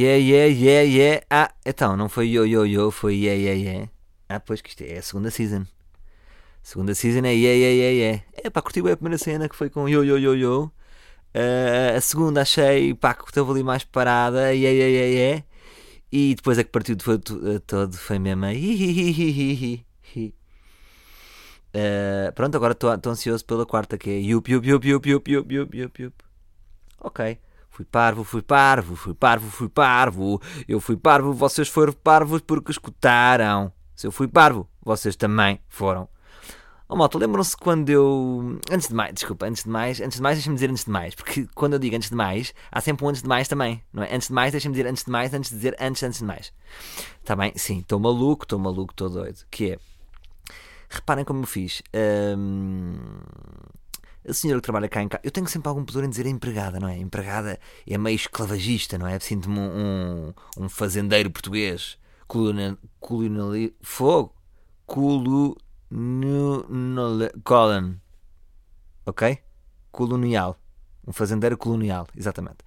yeah, yeah, yeah, yeah. Ah, então, não foi yo, yo, yo, foi yeah, yeah, yeah. Ah, pois que isto é a segunda season. Segunda season é yeah, yeah, yeah, yeah. É pá, curti bem a primeira cena que foi com yo, yo, yo, yo. Uh, a segunda achei, pá, que estava ali mais parada, yeah, yeah, yeah, yeah. E depois é que partiu de, todo, eh, foi mesmo a uh, Pronto, agora estou ansioso pela quarta, que é yup, yup, yup, yup, yup, yup, yup, yup. Ok. Fui parvo, fui parvo, fui parvo, fui parvo. Eu fui parvo, vocês foram parvos porque escutaram. Se eu fui parvo, vocês também foram. Oh malta, lembram-se quando eu. Antes de mais, desculpa, antes de mais, antes de mais, deixa-me dizer antes de mais, porque quando eu digo antes de mais, há sempre um antes de mais também, não é? Antes de mais, deixa-me dizer antes de mais, antes de dizer antes, antes de mais. Está bem? Sim, estou maluco, estou maluco, estou doido. Que é. Reparem como eu fiz. Hum, a senhora que trabalha cá em casa, eu tenho sempre algum pudor em dizer empregada, não é? Empregada é meio esclavagista, não é? Sinto-me um, um, fazendeiro português, colonial, colonial fogo, colo Colon. Ok? Colonial. Um fazendeiro colonial, exatamente.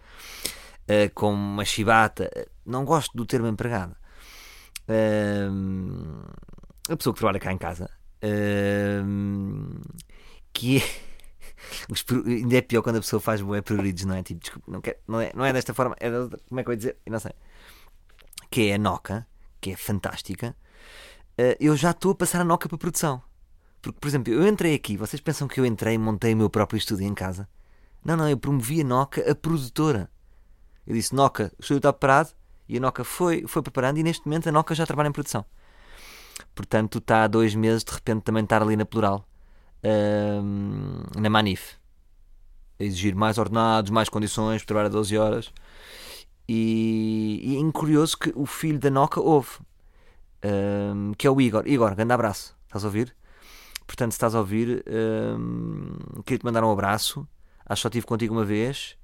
Uh, com uma chibata. Não gosto do termo empregada. Uh, a pessoa que trabalha cá em casa. Uh, que é. Ainda é pior quando a pessoa faz bué pruridos, não é? Tipo, desculpa, não, quer, não, é, não é desta forma. É, como é que eu ia dizer? Eu não sei. Que é a Noca, que é fantástica uh, eu já estou a passar a Noca para produção. Porque, por exemplo, eu entrei aqui, vocês pensam que eu entrei e montei o meu próprio estúdio em casa? Não, não, eu promovi a Noca, a produtora. Eu disse, Noca, o estúdio está preparado, e a Noca foi, foi preparando, e neste momento a Noca já trabalha em produção. Portanto, está há dois meses, de repente, também estar ali na plural, na Manif. A exigir mais ordenados, mais condições, trabalhar 12 horas. E, e é curioso que o filho da Noca ouve que é o Igor. Igor, grande abraço. Estás a ouvir? Portanto, se estás a ouvir, um, queria-te mandar um abraço. Acho que só estive contigo uma vez.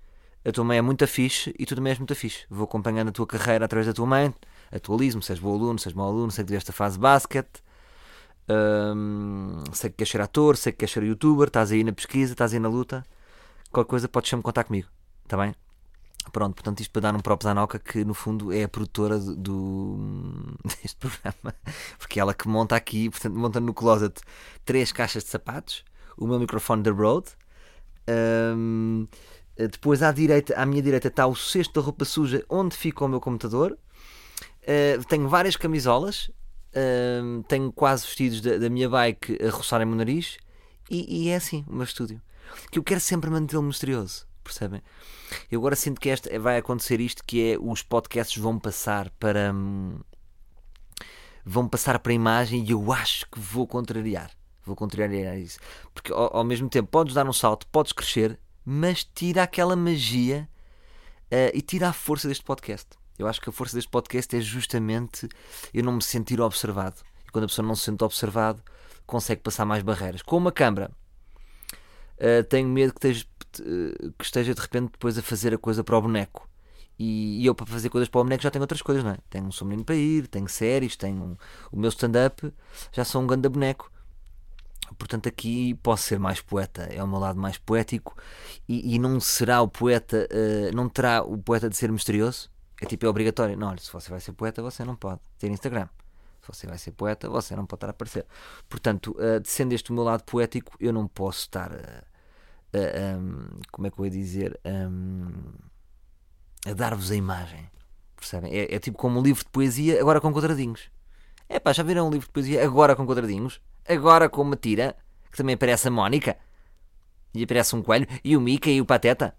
A tua mãe é muito fixe e tu também és muito fixe. Vou acompanhando a tua carreira através da tua mãe. Atualismo, seja bom aluno, seja mau aluno, sei que tiveste a fase basquete. Sei que queres ser ator, sei que queres ser youtuber, estás aí na pesquisa, estás aí na luta. Qualquer coisa podes sempre contar comigo, está bem? Pronto, portanto, isto para dar um próprio à Noca, que no fundo é a produtora do, do, deste programa, porque ela que monta aqui, portanto, monta no closet três caixas de sapatos, o meu microfone da. Um, depois à direita, à minha direita está o cesto da roupa suja onde fica o meu computador. Uh, tenho várias camisolas, tenho quase vestidos da, da, minha bike a roçarem o nariz e, e, é assim o meu estúdio. Que eu quero sempre mantê-lo misterioso percebem? Eu agora sinto que esta, vai acontecer isto que é os podcasts vão passar para hum, vão passar para a imagem e eu acho que vou contrariar. Vou contrariar isso. Porque ao, ao mesmo tempo podes dar um salto, podes crescer, mas tira aquela magia uh, e tira a força deste podcast. Eu acho que a força deste podcast é justamente eu não me sentir observado. E quando a pessoa não se sente observado, consegue passar mais barreiras. Com uma câmara, uh, tenho medo que esteja, eh, que esteja de repente depois a fazer a coisa para o boneco. E, e, eu para fazer coisas para o boneco já tenho outras coisas, não é? Tenho um Sou para Ir, tenho séries, tenho um, o meu stand-up, já sou um ganda boneco. Portanto, aqui posso ser mais poeta, é o meu lado mais poético e, e não será o poeta, uh, não terá o poeta de ser misterioso. É tipo, é obrigatório. Não, olha, se você vai ser poeta, você não pode ter Instagram. Se você vai ser poeta, você não pode estar a aparecer. Portanto, uh, sendo este o meu lado poético, eu não posso estar. Uh, um, como é que eu ia dizer? Um, a dar-vos a imagem. Percebem? É, é, tipo como um livro de poesia, agora com quadradinhos. É pá, já viram um livro de poesia agora com quadradinhos? Agora com uma tira, que também aparece a Mónica, e aparece um coelho, e o Mica e o Pateta.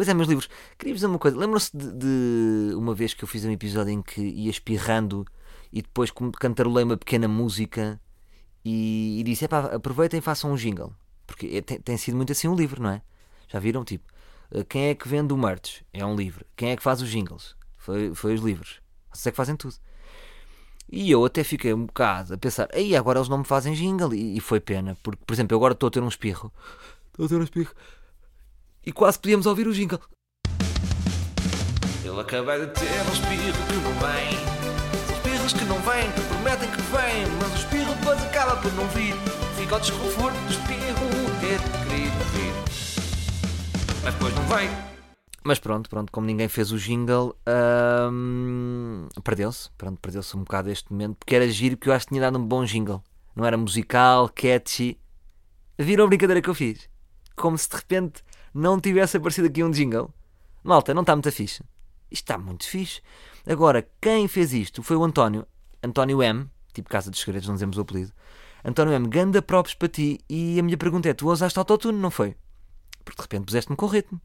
Pois é, meus livros. Queria dizer uma coisa. Lembram-se de, de, uma vez que eu fiz um episódio em que ia espirrando e depois cantarolei uma pequena música e, e disse: aproveitem e façam um jingle. Porque é, tem, tem, sido muito assim um livro, não é? Já viram? Tipo, eh, quem é que vende o merch? É um livro. Quem é que faz os jingles? Foi, foi os livros. Vocês é que fazem tudo. E eu até fiquei um bocado a pensar: aí agora eles não me fazem jingle. E, e foi pena, porque, por exemplo, eu agora estou a ter um espirro. Estou a ter um espirro. E quase podíamos ouvir o jingle. Ele acaba de ter um espirro que não vem. espirros que não vêm, que prometem que vêm, mas o espirro depois acaba por não vir. Fica o desconforto do espirro ter querido vir. Mas depois não vem. Mas pronto, pronto, como ninguém fez o jingle, hum, perdeu-se. Pronto, perdeu-se um bocado este momento, porque era giro que eu acho que tinha dado um bom jingle. Não era musical, catchy. Viram a brincadeira que eu fiz? Como se de repente não tivesse aparecido aqui um jingle. Malta, não está muito fixe. Isto está muito fixe. Agora, quem fez isto foi o António. António M, tipo Casa dos Segredos, não dizemos o apelido. António M, ganda próprios para ti. E a minha pergunta é: tu usaste autotune, não foi? Porque de repente puseste-me com ritmo.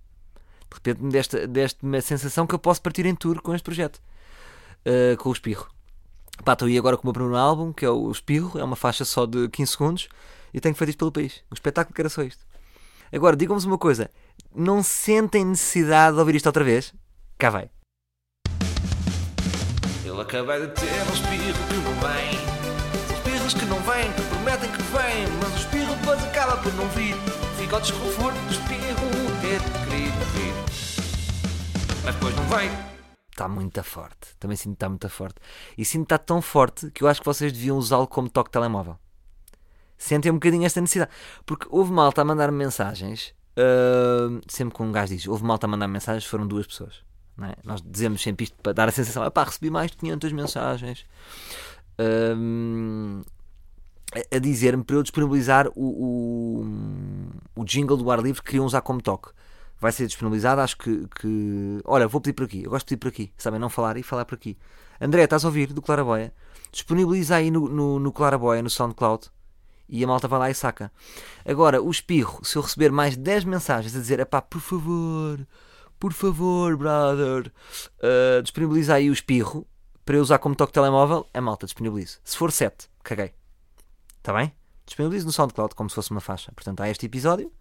De repente me deste, deste uma sensação que eu posso partir em tour com este projeto. Uh, com o Espirro. Pá, estou aí agora com o meu primeiro álbum, que é o Espirro. É uma faixa só de 15 segundos. E tenho feito isto pelo país. Um espetáculo que era só isto. Agora, digam-vos uma coisa. Não sentem necessidade de ouvir isto outra vez? Cá vai. Ele acaba de ter um espirro que não vem. São espirros que não vêm, que prometem que vêm. Mas o espirro depois acaba por não vir. Fica o desconforto do espirro ter querido vir. Mas depois não vem. Está muito forte. Também sinto que está muito forte. E sinto que está tão forte que eu acho que vocês deviam usá-lo como toque telemóvel. Sentem um bocadinho esta necessidade. Porque houve malta a mandar -me mensagens. Uh, sempre que um gajo diz houve malta a mandar -me mensagens, foram duas pessoas. É? Nós dizemos sempre isto para dar a sensação: pá, recebi mais de 500 mensagens. Uh, a dizer-me para eu disponibilizar o, o, o, jingle do ar livre que queriam usar como toque. Vai ser disponibilizado, acho que, que. Olha, vou pedir por aqui. Eu gosto de pedir por aqui. Sabem, não falar e falar por aqui. André, estás a ouvir do Claraboia? Disponibiliza aí no, no, no Claraboia, no SoundCloud. E a malta vai lá e saca. Agora, o espirro, se eu receber mais 10 mensagens a dizer: pá, por favor, por favor, brother, uh, disponibiliza aí o espirro para eu usar como toque telemóvel, a malta disponibiliza. Se for 7, caguei. Está bem? Disponibilizo no SoundCloud como se fosse uma faixa. Portanto, há este episódio,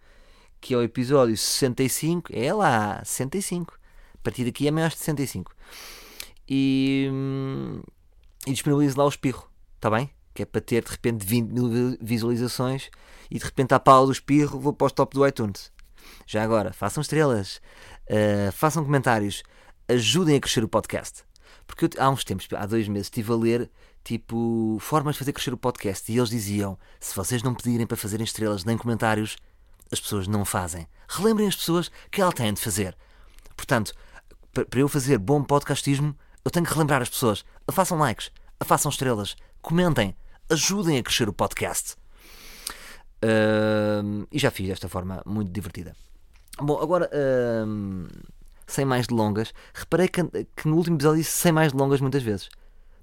que é o episódio 65. É lá, 65. A partir daqui é maior de 65. E, hum, e disponibilizo lá o espirro. Está bem? Que é para ter de repente 20 mil visualizações e de repente à pala do espirro vou para o top do iTunes. Já agora, façam estrelas, uh, façam comentários, ajudem a crescer o podcast. Porque eu, há uns tempos, há dois meses, estive a ler tipo formas de fazer crescer o podcast e eles diziam: se vocês não pedirem para fazerem estrelas nem comentários, as pessoas não fazem. Relembrem as pessoas que ela têm de fazer. Portanto, para eu fazer bom podcastismo, eu tenho que relembrar as pessoas: façam likes, façam estrelas, comentem, ajudem a crescer o podcast. Uh, e já fiz desta forma muito divertida. Bom, agora. Uh, sem mais delongas. Reparei que, que no último episódio disse sem mais delongas muitas vezes.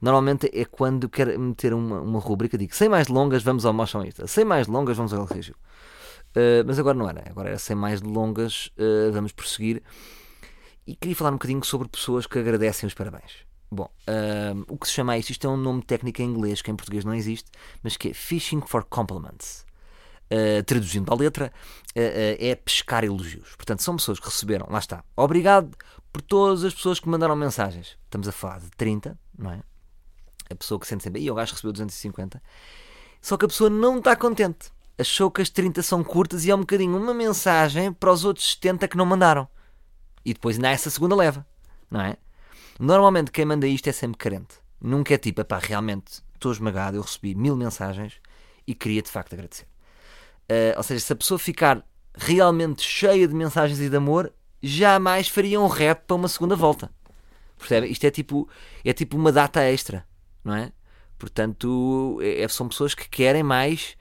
Normalmente é quando quero meter uma, uma rubrica, digo sem mais delongas, vamos ao Motionista. Sem mais delongas, vamos ao Regio. Uh, mas agora não era. Agora era sem mais delongas, uh, vamos prosseguir. E queria falar um bocadinho sobre pessoas que agradecem os parabéns. Bom, o que se chama isto, isto é um nome técnico em inglês que em português não existe, mas que é Fishing for Compliments. Uh, traduzindo a letra, uh, uh, é pescar elogios. Portanto, são pessoas que receberam, lá está, obrigado por todas as pessoas que mandaram mensagens. Estamos a falar de 30, não é? A pessoa que sente sempre, e o gajo recebeu 250. Só que a pessoa não está contente. Achou que as 30 são curtas e é um bocadinho uma mensagem para os outros 70 que não mandaram. E depois ainda há essa segunda leva, não é? Normalmente quem manda isto é sempre carente. Nunca é tipo, pá, realmente estou esmagado, eu recebi mil mensagens e queria de facto agradecer. Uh, ou seja, se a pessoa ficar realmente cheia de mensagens e de amor, jamais faria um rap para uma segunda volta. Percebe? Isto é tipo, é tipo uma data extra, não é? Portanto, é, são pessoas que querem mais.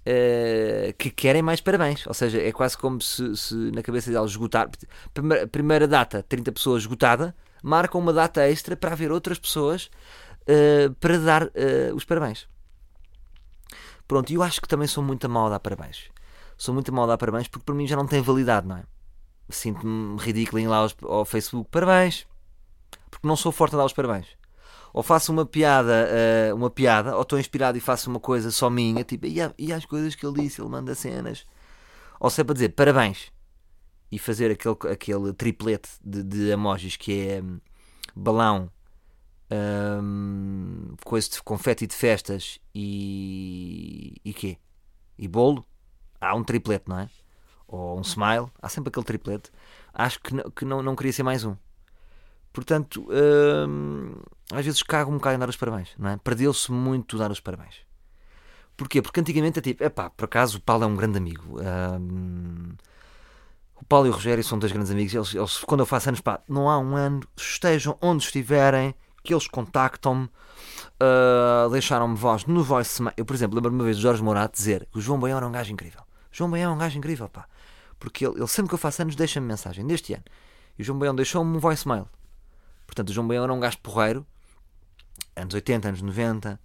Uh, que querem mais parabéns, ou seja, é quase como se, se na cabeça deles esgotar. Primeira, primeira data, 30 pessoas esgotada, marcam uma data extra para haver outras pessoas uh, para dar uh, os parabéns. Pronto, e eu acho que também sou muito mal a dar parabéns. Sou muito mal a dar parabéns porque para mim já não tem validade, não é? Sinto-me ridículo em ir lá ao, Facebook, parabéns, porque não sou forte a dar os parabéns. Ou faço uma piada, uh, uma piada, ou estou inspirado e faço uma coisa só minha, tipo, e, e as coisas que ele disse, ele manda cenas. Ou se é para dizer parabéns e fazer aquele, aquele triplete de, de emojis que é um, balão, um, coisa de confete de festas e. e quê? E bolo? Há um triplete, não é? Ou um smile, há sempre aquele triplete. Acho que não, que não, não queria ser mais um. Portanto, hum, às vezes cago um bocado em dar os parabéns, não é? Perdeu-se muito dar os parabéns. Porquê? Porque antigamente é tipo, epá, por acaso o Paulo é um grande amigo. Hum, O Paulo e o Rogério são dois grandes amigos. Eles, eles, quando eu faço anos, pá, não há um ano, estejam onde estiverem, que eles contactam-me, uh, deixaram-me voz no voice. Eu, por exemplo, lembro-me uma vez de Jorge Morato dizer que o João Baião era um gajo incrível. O João Baião é um gajo incrível, pá. Porque ele, ele sempre que eu faço anos deixa-me mensagem, deste ano. E o João Baião deixou-me um voicemail. Portanto, o João Baião era um gajo porreiro, anos 80, anos 90.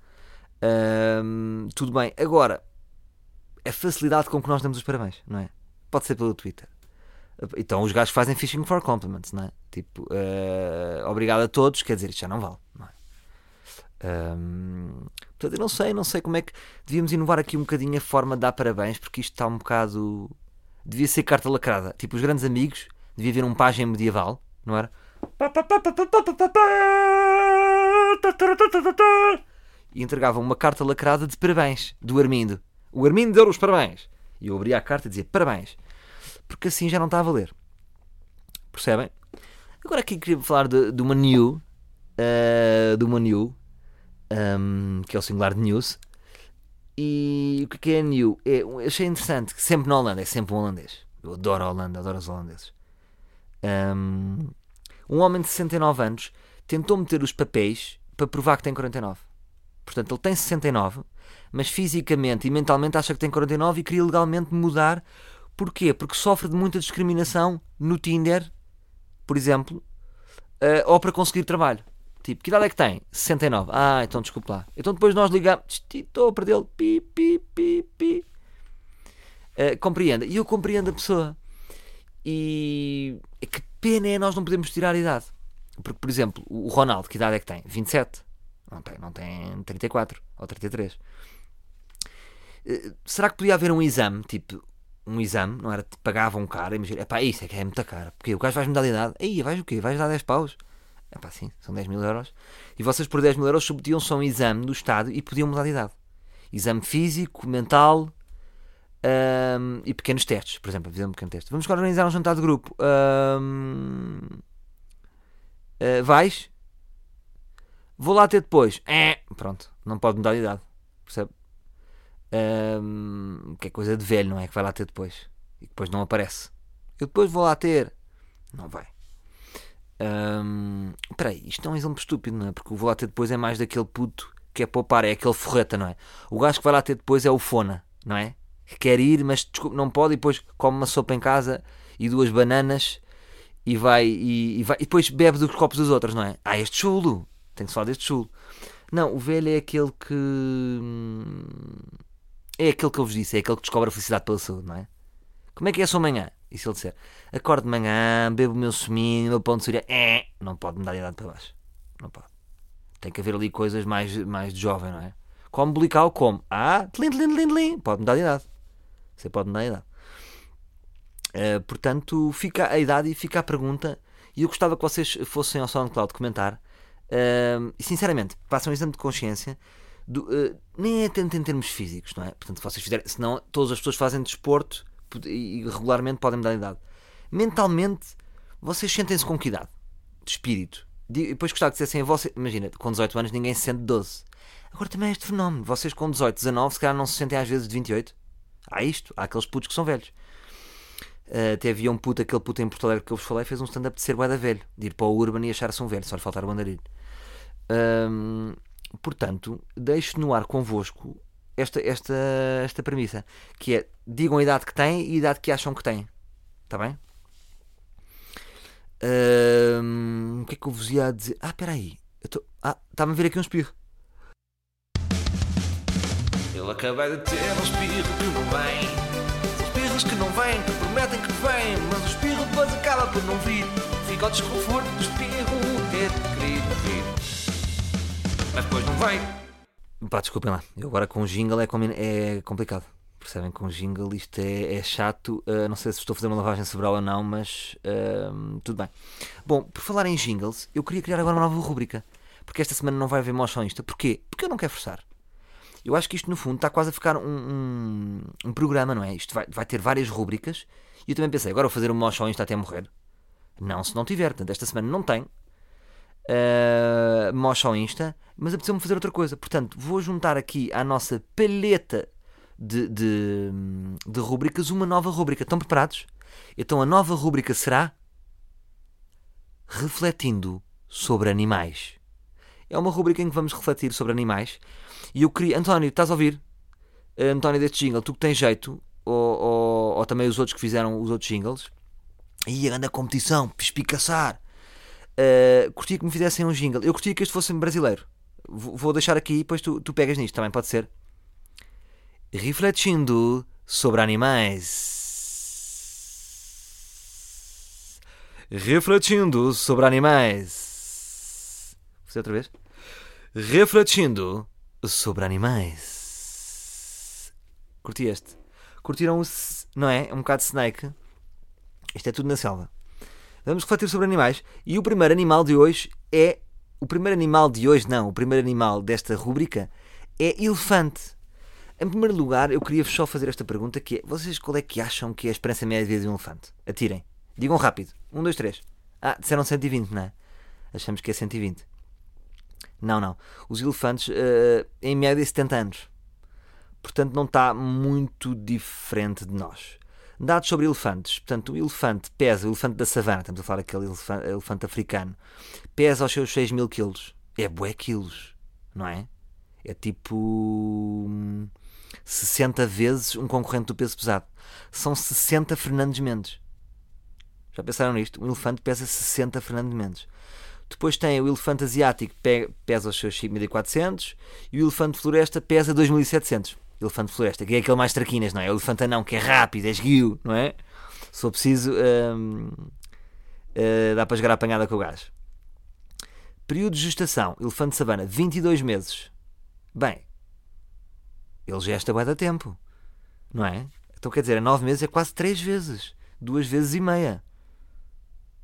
Um, tudo bem. Agora, a facilidade com que nós damos os parabéns, não é? Pode ser pelo Twitter. Então os gajos fazem fishing for compliments, não é? Tipo, uh, obrigado a todos, quer dizer, isto já não vale, não é? Um, portanto, eu não sei, não sei como é que devíamos inovar aqui um bocadinho a forma de dar parabéns, porque isto está um bocado. Devia ser carta lacrada. Tipo, os grandes amigos, devia haver um página medieval, não era? E entregavam uma carta lacrada de parabéns do Armindo. O Armindo deu os parabéns. E eu abria a carta e dizia parabéns. Porque assim já não está a valer. Percebem? Agora aqui queria falar de, de uma new. Uh, de uma new. Um, que é o singular de news. E o que é new? É, achei interessante que sempre na Holanda é sempre um holandês. Eu adoro a Holanda, adoro os holandeses. Um, um homem de 69 anos tentou meter os papéis para provar que tem 49. Portanto, ele tem 69, mas fisicamente e mentalmente acha que tem 49 e queria legalmente mudar. Porquê? Porque sofre de muita discriminação no Tinder, por exemplo, uh, ou para conseguir trabalho. Tipo, que idade é que tem? 69. Ah, então desculpe lá. Então depois nós ligamos. Estou a perder Pi, pi, pi, pi. Uh, compreenda. E eu compreendo a pessoa. E é que pena é nós não podemos tirar a idade. Porque, por exemplo, o Ronaldo, que idade é que tem? 27. Não tem, não tem 34 ou 33. Uh, eh, será que podia haver um exame, tipo, um exame, não era? Pagava um cara, imagina, é pá, isso é que é muita cara. Porque o gajo vais-me dar de idade. Aí, vais o quê? Vais dar 10 paus? É pá, sim, são 10 mil euros. E vocês por 10 mil euros submetiam-se a um exame do Estado e podiam mudar de idade. Exame físico, mental, um, e pequenos testes, por exemplo, fazer um pequeno teste. Vamos organizar um jantar de grupo. Um, uh, ah, vais? Vou lá ter depois. É, pronto, não pode mudar de idade. Percebe? Um, que é coisa de velho, não é? Que vai lá ter depois. E depois não aparece. Eu depois vou lá ter. Não vai. Um, aí, isto é um exemplo estúpido, não é? Porque o vou lá ter depois é mais daquele puto que é poupar, é aquele forreta, não é? O gajo que vai lá ter depois é o Fona, não é? que quer ir, mas desculpa, não pode, e depois come uma sopa em casa e duas bananas e vai e, e vai, e depois bebe dos copos dos outros, não é? Ah, este chulo, tem que se falar deste chulo. Não, o velho é aquele que. É aquele que eu vos disse, é aquele que descobre a felicidade pela saúde, não é? Como é que é a sua manhã? E se ele disser, acordo de manhã, bebo o meu suminho, o meu pão de cereja, é, não pode me dar a idade para baixo. Não pode. Tem que haver ali coisas mais, mais de jovem, não é? Como bulical, como? Ah, tlim, tlim, tlim, tlim, pode me dar a idade. Você pode me dar a idade. Uh, portanto, fica a idade e fica a pergunta. E eu gostava que vocês fossem ao SoundCloud comentar. Uh, e sinceramente, façam um exame de consciência. Do, uh, nem é tanto em termos físicos, não é? Portanto, se vocês fizerem, senão todas as pessoas fazem desporto e regularmente podem me dar a idade. Mentalmente, vocês sentem-se com que idade? De espírito. Depois gostava que dissessem a você, imagina, com 18 anos ninguém se sente 12. Agora também é este fenómeno. Vocês com 18, 19, se calhar não se sentem às vezes de 28. Há isto, há aqueles putos que são velhos. Uh, até havia um puto, aquele puto em Porto Alegre que eu vos falei, fez um stand-up de ser da velho, de ir para o Urban e achar-se um velho, só lhe faltar o bandarilho. Um, portanto, deixo no ar convosco esta, esta, esta premissa, que é digam a idade que têm e a idade que acham que têm. Está bem? Um, o que é que eu vos ia dizer? Ah, espera aí. Ah, está-me a ver aqui um espirro. Ele acaba de ter um espirro que não vem. São espirros que não vêm, que prometem que vêm, mas o espirro depois acaba por não vir. Fica o desconforto do espirro ter. Mas depois não vem. Pá, desculpem lá. Eu agora com jingle é, é complicado. Percebem? Com jingle isto é, é chato. Uh, não sei se estou a fazer uma lavagem cerebral ou não, mas uh, tudo bem. Bom, por falar em jingles, eu queria criar agora uma nova rubrica. Porque esta semana não vai haver motion isto. Porquê? Porque eu não quero forçar. Eu acho que isto, no fundo, está quase a ficar um, um, um programa, não é? Isto vai, vai ter várias rúbricas. E eu também pensei, agora vou fazer um mosh Insta até morrer. Não, se não tiver. Portanto, esta semana não tem. Uh, mosh Insta. Mas apeteceu-me fazer outra coisa. Portanto, vou juntar aqui à nossa paleta de, de, de rúbricas uma nova rúbrica. Estão preparados? Então a nova rúbrica será Refletindo sobre animais. É uma rúbrica em que vamos refletir sobre animais. E eu queria. António, estás a ouvir? Eh, António, deste jingle, tu que tens jeito, ou, ou, ou também os outros que fizeram os outros jingles, e a grande competição, espicaçar. Uh, curtia que me fizessem um jingle. Eu curtia que este fosse brasileiro. Vou vou deixar aqui e depois tu, tu pegas nisto, também pode ser. Refletindo sobre animais. Refletindo sobre animais. Vou fazer outra vez. Refletindo sobre animais. Curti este. Curtiram o. Não é? É um bocado Snake. Isto é tudo na selva. Vamos refletir sobre animais. E o primeiro animal de hoje é. O primeiro animal de hoje, não. O primeiro animal desta rúbrica é elefante. Em primeiro lugar, eu queria só fazer esta pergunta: que é, vocês qual é que acham que é a esperança média de de um elefante? Atirem. Digam rápido. Um, dois, três. Ah, disseram 120, não é? Achamos que é 120. Não, não. Os elefantes, eh, em média, 70 anos. Portanto, não está muito diferente de nós. Dados sobre elefantes. Portanto, o elefante pesa, o elefante da savana, estamos a falar daquele elefante, elefante africano, pesa aos seus 6 mil quilos. É bué quilos, não é? É tipo hum, 60 vezes um concorrente do peso pesado. São 60 Fernandes Mendes. Já pensaram nisto? Um elefante pesa 60 Fernandes Mendes. Depois tem o elefante asiático, pe- pesa os seus 5.400 e o elefante floresta pesa 2.700. Elefante floresta, que é aquele mais traquinas, não é? O elefante anão, que é rápido, é esguio, não é? Se for preciso, hum, eh, dá para jogar a apanhada com o gás. Período de gestação, elefante savana, 22 meses. Bem, ele gesta bué da tempo, não é? Então quer dizer, a 9 meses é quase 3 vezes. Duas vezes e meia.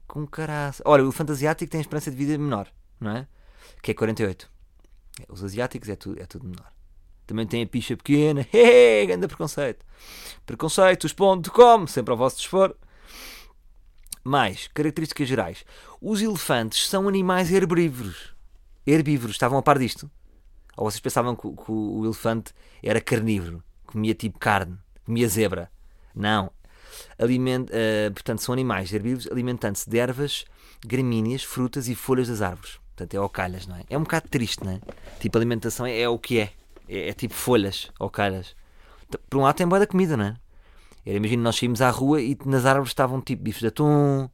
Com caraça. Olha, o elefante asiático tem esperança de vida menor, não é? Que é 48. Os asiáticos é tudo, é tudo menor. Também tem a picha pequena. Hehe, grande preconceito. Preconceitos.com, sempre ao vosso dispor. Mais, características gerais. Os elefantes são animais herbívoros. Herbívoros, estavam a par disto? Ou vocês pensavam que, o- que o elefante era carnívoro? Comia tipo carne? Comia zebra? Não. Aliment, eh, portanto, são animais herbívoros alimentando-se de ervas, gramíneas, frutas e folhas das árvores. Portanto, é ocalhas, não é? É um bocado triste, não é? Tipo, alimentação é, é o que é. É. é tipo folhas, ocalhas. T- Por um lado tem boa da comida, não é? Era, imagina, nós saímos à rua e nas árvores estavam tipo bifes de atum,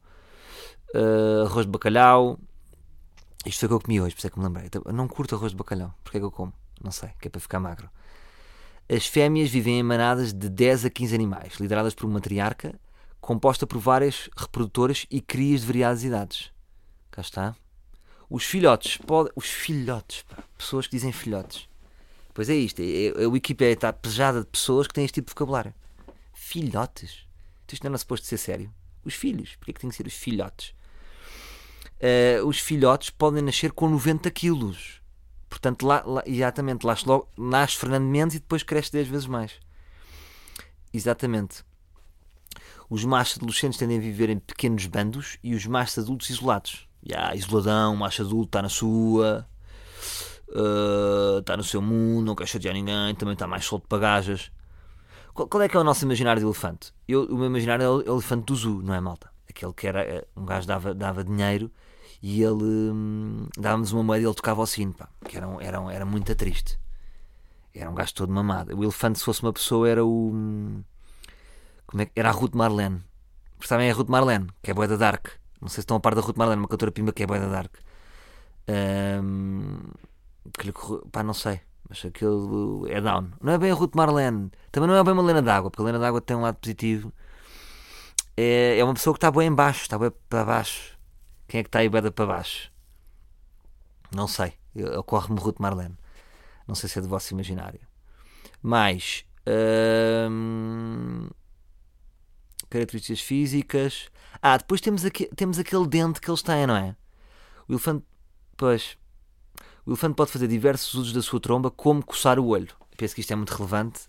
eh, arroz de bacalhau. Isto foi o que eu comi hoje, por isso é que me lembrei. Eu não curto arroz de bacalhau. Porquê é que eu como? Não sei, que é para ficar magro. As fêmeas vivem em manadas de 10 a 15 animais, lideradas por uma matriarca, composta por várias reprodutoras e crias de variadas idades. Cá está. Os filhotes podem. Os filhotes, pá, pessoas que dizem filhotes. Pois é isto, é, é, a Wikipédia está pejada de pessoas que têm este tipo de vocabulário. Filhotes? Então Isto não era suposto ser sério. Os filhos, porquê é que tem que ser os filhotes? Eh, os filhotes podem nascer com 90 quilos. Portanto, lá, lá, exatamente, lá logo, nasce Fernando Mendes e depois cresce 10 vezes mais. Exatamente. Os machos adolescentes tendem a viver em pequenos bandos e os machos adultos isolados. Ya, isoladão, macho adulto está na sua, eh, está no seu mundo, não quer chatear ninguém, também está mais solto para gajas. Qual, qual é que é o nosso imaginário de elefante? Eu, o meu imaginário é o o elefante do zoo, não é, malta? Aquele que era. eh, Um gajo dava, dava dinheiro e ele hum, dava-nos uma moeda e ele tocava ao sino, pá. Que era, um- era, um- era muito triste. Era um gajo todo mamado. O elefante, se fosse uma pessoa, era o. hum, Como é que. Era a Ruth Marlene. Porque sabem, é a Ruth Marlene, que é boa da Dark. Não sei se estão a par da Ruth Marlene, uma cantora pimba que é boa da Dark. Hum, que lhe correu- pá, não sei. Mas aquilo é down. Não é bem a Ruth Marlene. Também não é bem uma Lena d'Água, porque a Lena d'Água tem um lado positivo. É, é uma pessoa que está bem em baixo, está bem para baixo. Quem é que está aí bem para baixo? Não sei. Ocorre-me Ruth Marlene. Não sei se é do vosso imaginário. Mais. hum, características físicas. Ah, depois temos, aqui, temos aquele dente que eles têm, não é? O elefante. Pois. O elefante pode fazer diversos usos da sua tromba, como coçar o olho. Penso que isto é muito relevante.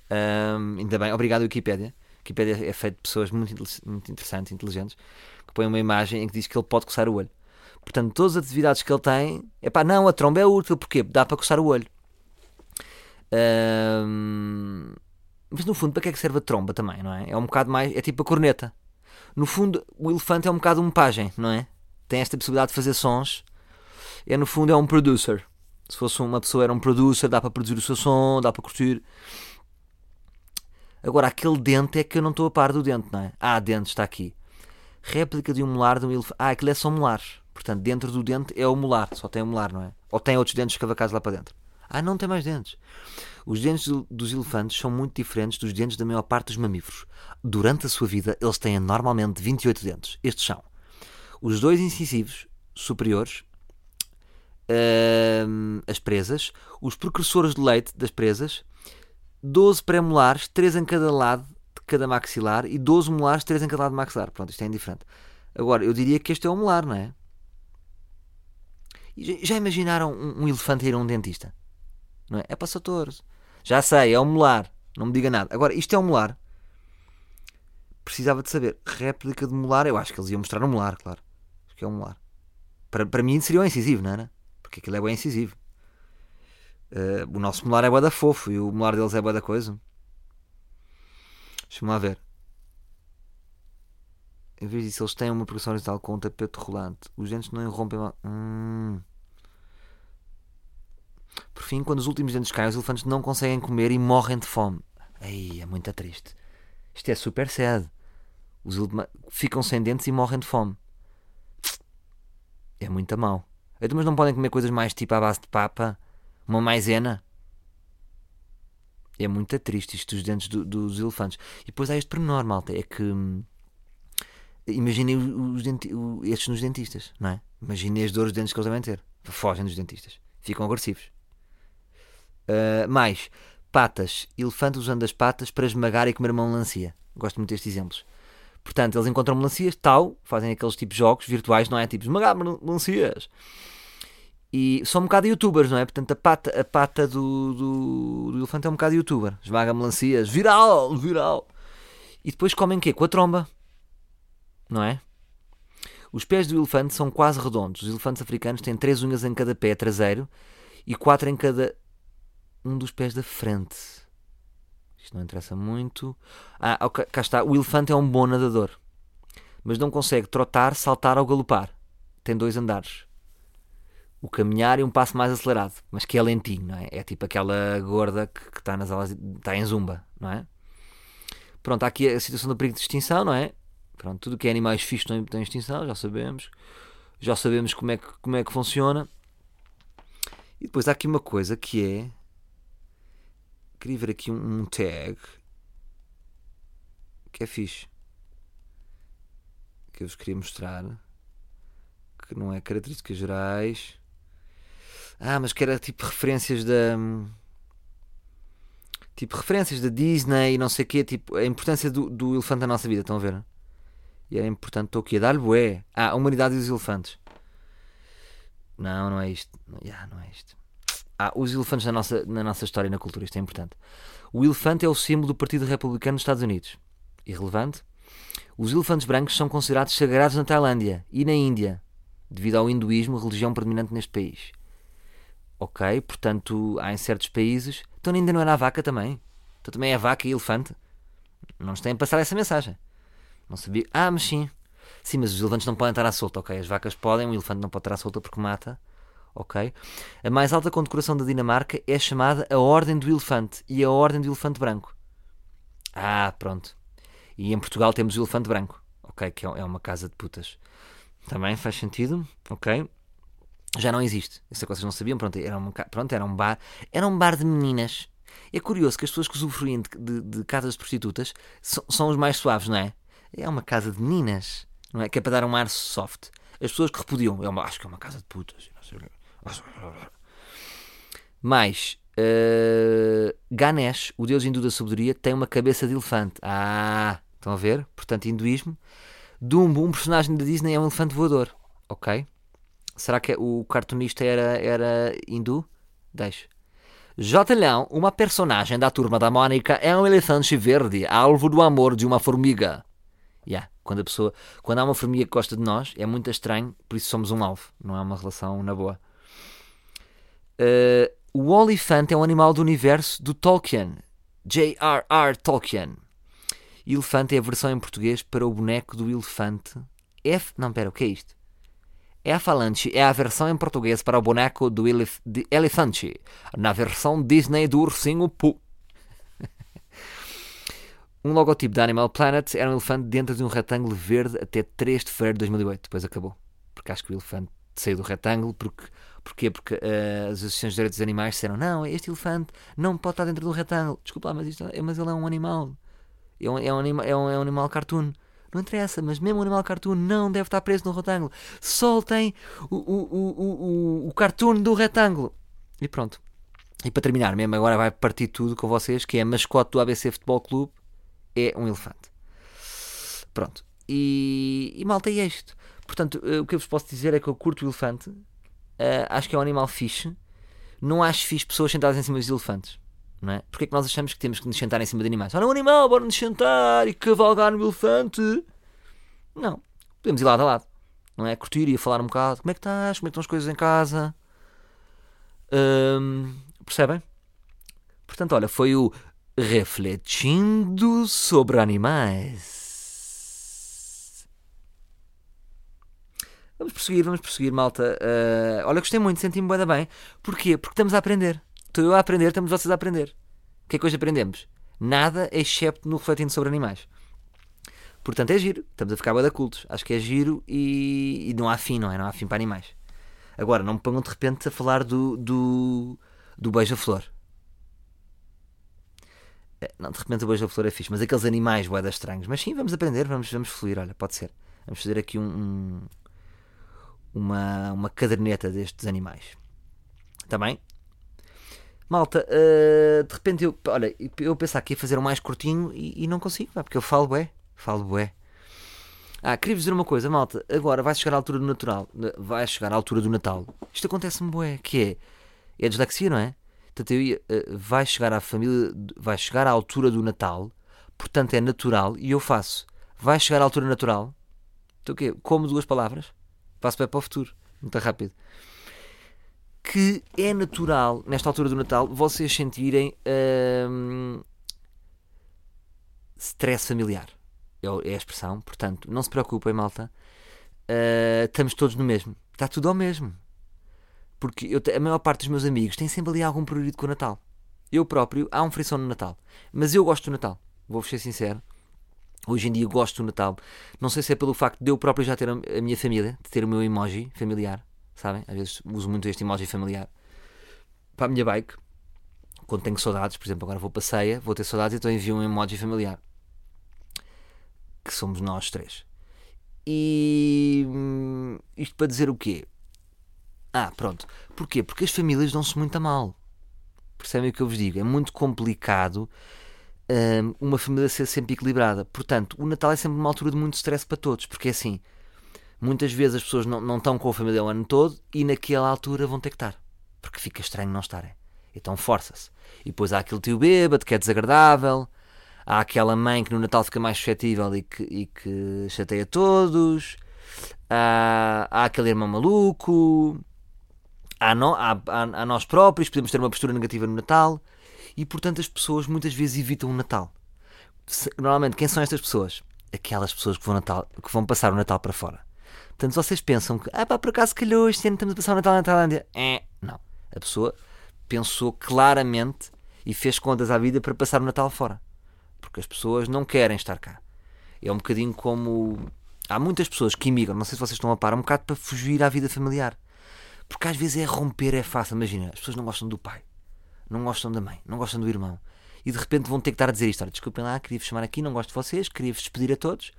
Hum, ainda bem. Obrigado, Wikipédia. Wikipédia é feito de pessoas muito, muito interessantes, inteligentes, que põem uma imagem em que diz que ele pode coçar o olho. Portanto, todas as atividades que ele tem. É pá, não, a tromba é útil. Porquê? Dá para coçar o olho. Hum, mas no fundo, para que é que serve a tromba também, não é? É um bocado mais. É tipo a corneta. No fundo, o elefante é um bocado um pajem, não é? Tem esta possibilidade de fazer sons. É, no fundo, é um producer. Se fosse uma pessoa, era um producer, dá para produzir o seu som, dá para curtir. Agora, aquele dente é que eu não estou a par do dente, não é? Ah, dente está aqui. Réplica de um molar de um elefante. Ah, aquilo é só molar. Portanto, dentro do dente é o molar. Só tem o molar, não é? Ou tem outros dentes escavacados lá para dentro. Ah, não tem mais dentes. Os dentes dos elefantes são muito diferentes dos dentes da maior parte dos mamíferos. Durante a sua vida, eles têm normalmente 28 dentes. Estes são os dois incisivos superiores, hum, as presas, os precursores de leite das presas, 12 pré-molares, 3 em cada lado de cada maxilar e 12 molares, 3 em cada lado do maxilar. Pronto, isto é indiferente. Agora, eu diria que este é o molar, não é? Já imaginaram um, um elefante ir a um dentista? Não é? É passator. Já sei, é o molar. Não me diga nada. Agora, isto é um molar. Precisava de saber. Réplica de molar, eu acho que eles iam mostrar um molar, claro. Acho que é um molar. Para, para mim seria um incisivo, não era? Porque aquilo é bem incisivo. Eh, o nosso molar é bué da fofo e o molar deles é bué da coisa. Deixa-me lá ver. Em vez disso, eles têm uma progressão horizontal com um tapete rolante. Os dentes não irrompem. Hum. Por fim, quando os últimos dentes caem, os elefantes não conseguem comer e morrem de fome. Aí é muito triste. Isto é super sad. Os ficam sem dentes e morrem de fome. É muito mal. Então, mas não podem comer coisas mais tipo à base de papa? Uma maisena? É muito triste isto dos dentes do- dos elefantes. E depois há este pormenor, malta. É que. hum, Imaginem os, estes nos dentistas, não é? Imaginem as dores de dentes que eles devem ter. Fogem dos dentistas. Ficam agressivos. Uh, mais, patas. Elefante usando as patas para esmagar e comer uma melancia. Gosto muito destes exemplos. Portanto, eles encontram melancias, tal, fazem aqueles tipos de jogos virtuais, não é? Tipo, esmagar mel- melancias. E são um bocado youtubers, não é? Portanto, a pata, a pata do, do, do elefante é um bocado youtuber. Esmaga melancias, viral, viral. E depois comem o quê? Com a tromba. Não é? Os pés do elefante são quase redondos. Os elefantes africanos têm três unhas em cada pé traseiro e quatro em cada um dos pés da frente. Isto não interessa muito. Ah, ok, cá está. O elefante é um bom nadador, mas não consegue trotar, saltar ou galopar. Tem dois andares. O caminhar e um passo mais acelerado, mas que é lentinho, não é? É tipo aquela gorda que, está nas aulas, está em zumba, não é? Pronto, há aqui a situação do perigo de extinção, não é? Pronto, tudo que é animais fixos estão em- estão em extinção, já sabemos. Já sabemos como é que, como é que funciona. E depois há aqui uma coisa que é. Queria ver aqui um, um tag que é fixe. Que eu vos queria mostrar. Que não é características gerais. Ah, mas que era tipo referências da. Tipo referências da Disney e não sei o quê. Tipo a importância do, do elefante na nossa vida. Estão a ver? E era importante. Estou aqui a dar-lhe bué. Ah, a humanidade e os elefantes. Não, não é isto. Yeah, não é isto. Ah, os elefantes na nossa, na nossa história e na cultura, isto é importante. O elefante é o símbolo do Partido Republicano dos Estados Unidos. Irrelevante. Os elefantes brancos são considerados sagrados na Tailândia e na Índia, devido ao hinduísmo, religião predominante neste país. Ok, portanto, há em certos países. Então ainda não era a vaca também? Então também é vaca e elefante? Não nos têm a passar essa mensagem. Não sabia. Ah, mas sim. Sim, mas os elefantes não podem estar à solta, ok? As vacas podem, o elefante não pode estar à solta porque mata, ok? A mais alta condecoração da Dinamarca é chamada a Ordem do Elefante e a Ordem do Elefante Branco. Ah, pronto. E em Portugal temos o Elefante Branco, ok? Que é é uma casa de putas. Também faz sentido, ok? Já não existe. Isso é que vocês não sabiam. Pronto, era um, pronto, era um bar. Era um bar de meninas. É curioso que as pessoas que usufruem de, de, de casas de prostitutas são, os mais suaves, não é? É uma casa de meninas, não é? Que é para dar um ar soft. As pessoas que repudiam, é uma, acho que é uma casa de putas. não sei. Mais, eh, Ganesh, o deus hindu da sabedoria, tem uma cabeça de elefante. Ah, estão a ver? Portanto, hinduísmo. Dumbo, um personagem da Disney, é um elefante voador. Ok? Será que o cartunista era, era hindu? Deixe. J. Leão, uma personagem da turma da Mônica, é um elefante verde, alvo do amor de uma formiga. Yeah, quando a pessoa, quando há uma formiga que gosta de nós, é muito estranho, por isso somos um alvo, não é uma relação na boa. Uh, o olifante é um animal do universo do Tolkien, J.R.R. Tolkien. Elefante é a versão em português para o boneco do elefante. F. Não, pera, o que é isto? É a Falange é a versão em português para o boneco do elef elefante, na versão Disney do ursinho Pooh. um logotipo da Animal Planet era um elefante dentro de um retângulo verde até 3 de fevereiro de 2008. Depois acabou. Porque acho que o elefante saiu do retângulo. Porque, porquê? Porque uh, as associações de direitos dos animais disseram: não, este elefante não pode estar dentro do retângulo. Desculpa mas, isto, mas ele é um animal. É um, é um, anima, é um, é um animal cartoon. Não interessa, mas mesmo o animal cartoon não deve estar preso no retângulo. Soltem o, o, o, o, o cartoon do retângulo. E pronto. E para terminar, mesmo agora vai partir tudo com vocês, que é a mascote do ABC Futebol Clube, é um elefante. Pronto. E, e malta, é isto. Portanto, eh, o que eu vos posso dizer é que eu curto o elefante. Uh, acho que é um animal fixe. Não acho fixe pessoas sentadas em cima dos elefantes. Não é? Porque é que nós achamos que temos que nos sentar em cima de animais? Olha um animal, bora nos sentar e cavalgar no elefante. Não. Podemos ir lado a lado. Não é? Curtir e falar um bocado. Como é que estás? Como é que estão as coisas em casa? Percebem? Portanto, olha, foi o Refletindo sobre Animais. Vamos prosseguir, vamos prosseguir, malta. Uh, olha, gostei muito, senti-me bem, bem. Porquê? Porque estamos a aprender. Estou eu a aprender, estamos vocês a aprender. O que é que hoje aprendemos? Nada excepto no refletindo sobre animais. Portanto, é giro. Estamos a ficar bem da cultos. Acho que é giro e, e, não há fim, não é? Não há fim para animais. Agora, não me ponham de repente a falar do, do, do beija-flor. É, não, de repente o beija-flor é fixe, mas aqueles animais boedas estranhos. Mas sim, vamos aprender, vamos, vamos fluir. Olha, pode ser. Vamos fazer aqui um, um uma, uma caderneta destes animais. Também. Tá Malta, uh, de repente eu, olha, eu pensava que ia fazer um mais curtinho e, e não consigo, pá, porque eu falo bué, falo bué. Ah, queria-vos dizer uma coisa, malta, agora vai chegar à altura do natural, vai chegar à altura do Natal. Isto acontece-me bué, que é, é dislexia, não é? Portanto, eu ia, uh, vai chegar à família, vai chegar à altura do Natal, portanto é natural, e eu faço, vai chegar à altura natural, então o quê? Como duas palavras, passo bem para o futuro, muito rápido que é natural, nesta altura do Natal, vocês sentirem hum, stress familiar. É, é a expressão. Portanto, não se preocupem, malta. Uh, estamos todos no mesmo. Está tudo ao mesmo. Porque eu, a maior parte dos meus amigos tem sempre ali algum prioridade com o Natal. Eu próprio, há um frição no Natal. Mas eu gosto do Natal. Vou-vos ser sincero. Hoje em dia gosto do Natal. Não sei se é pelo facto de eu próprio já ter a minha família, de ter o meu emoji familiar sabem? Às vezes uso muito este emoji familiar. Para a minha bike, quando tenho saudades, por exemplo, agora vou para ceia, vou ter saudades, então envio um emoji familiar. Que somos nós três. E hum, isto para dizer o quê? Ah, pronto. Porquê? Porque as famílias dão-se muito a mal. Percebem o que eu vos digo? É muito complicado uma família ser sempre equilibrada. Portanto, o Natal é sempre uma altura de muito stress para todos, porque é assim muitas vezes as pessoas não, não estão com a família o ano todo e naquela altura vão ter que estar. Porque fica estranho não estarem. Então força-se. E depois há aquele tio bêbado que é desagradável. Há aquela mãe que no Natal fica mais suscetível e que, e que chateia todos. Há, há aquele irmão maluco. Há, no, há, há, há nós próprios, podemos ter uma postura negativa no Natal. E portanto as pessoas muitas vezes evitam o Natal. Normalmente, quem são estas pessoas? Aquelas pessoas que vão, Natal, que vão passar o Natal para fora. Portanto, vocês pensam que, ah pá, por acaso calhou, este ano estamos a passar o Natal na Tailândia. É, não. A pessoa pensou claramente e fez contas à vida para passar o Natal fora. Porque as pessoas não querem estar cá. É um bocadinho como. Há muitas pessoas que imigram, não sei se vocês estão a par, um bocado para fugir à vida familiar. Porque às vezes é romper, é fácil. Imagina, as pessoas não gostam do pai, não gostam da mãe, não gostam do irmão. E de repente vão ter que estar a dizer isto: desculpem lá, queria-vos chamar aqui, não gosto de vocês, queria-vos despedir a todos.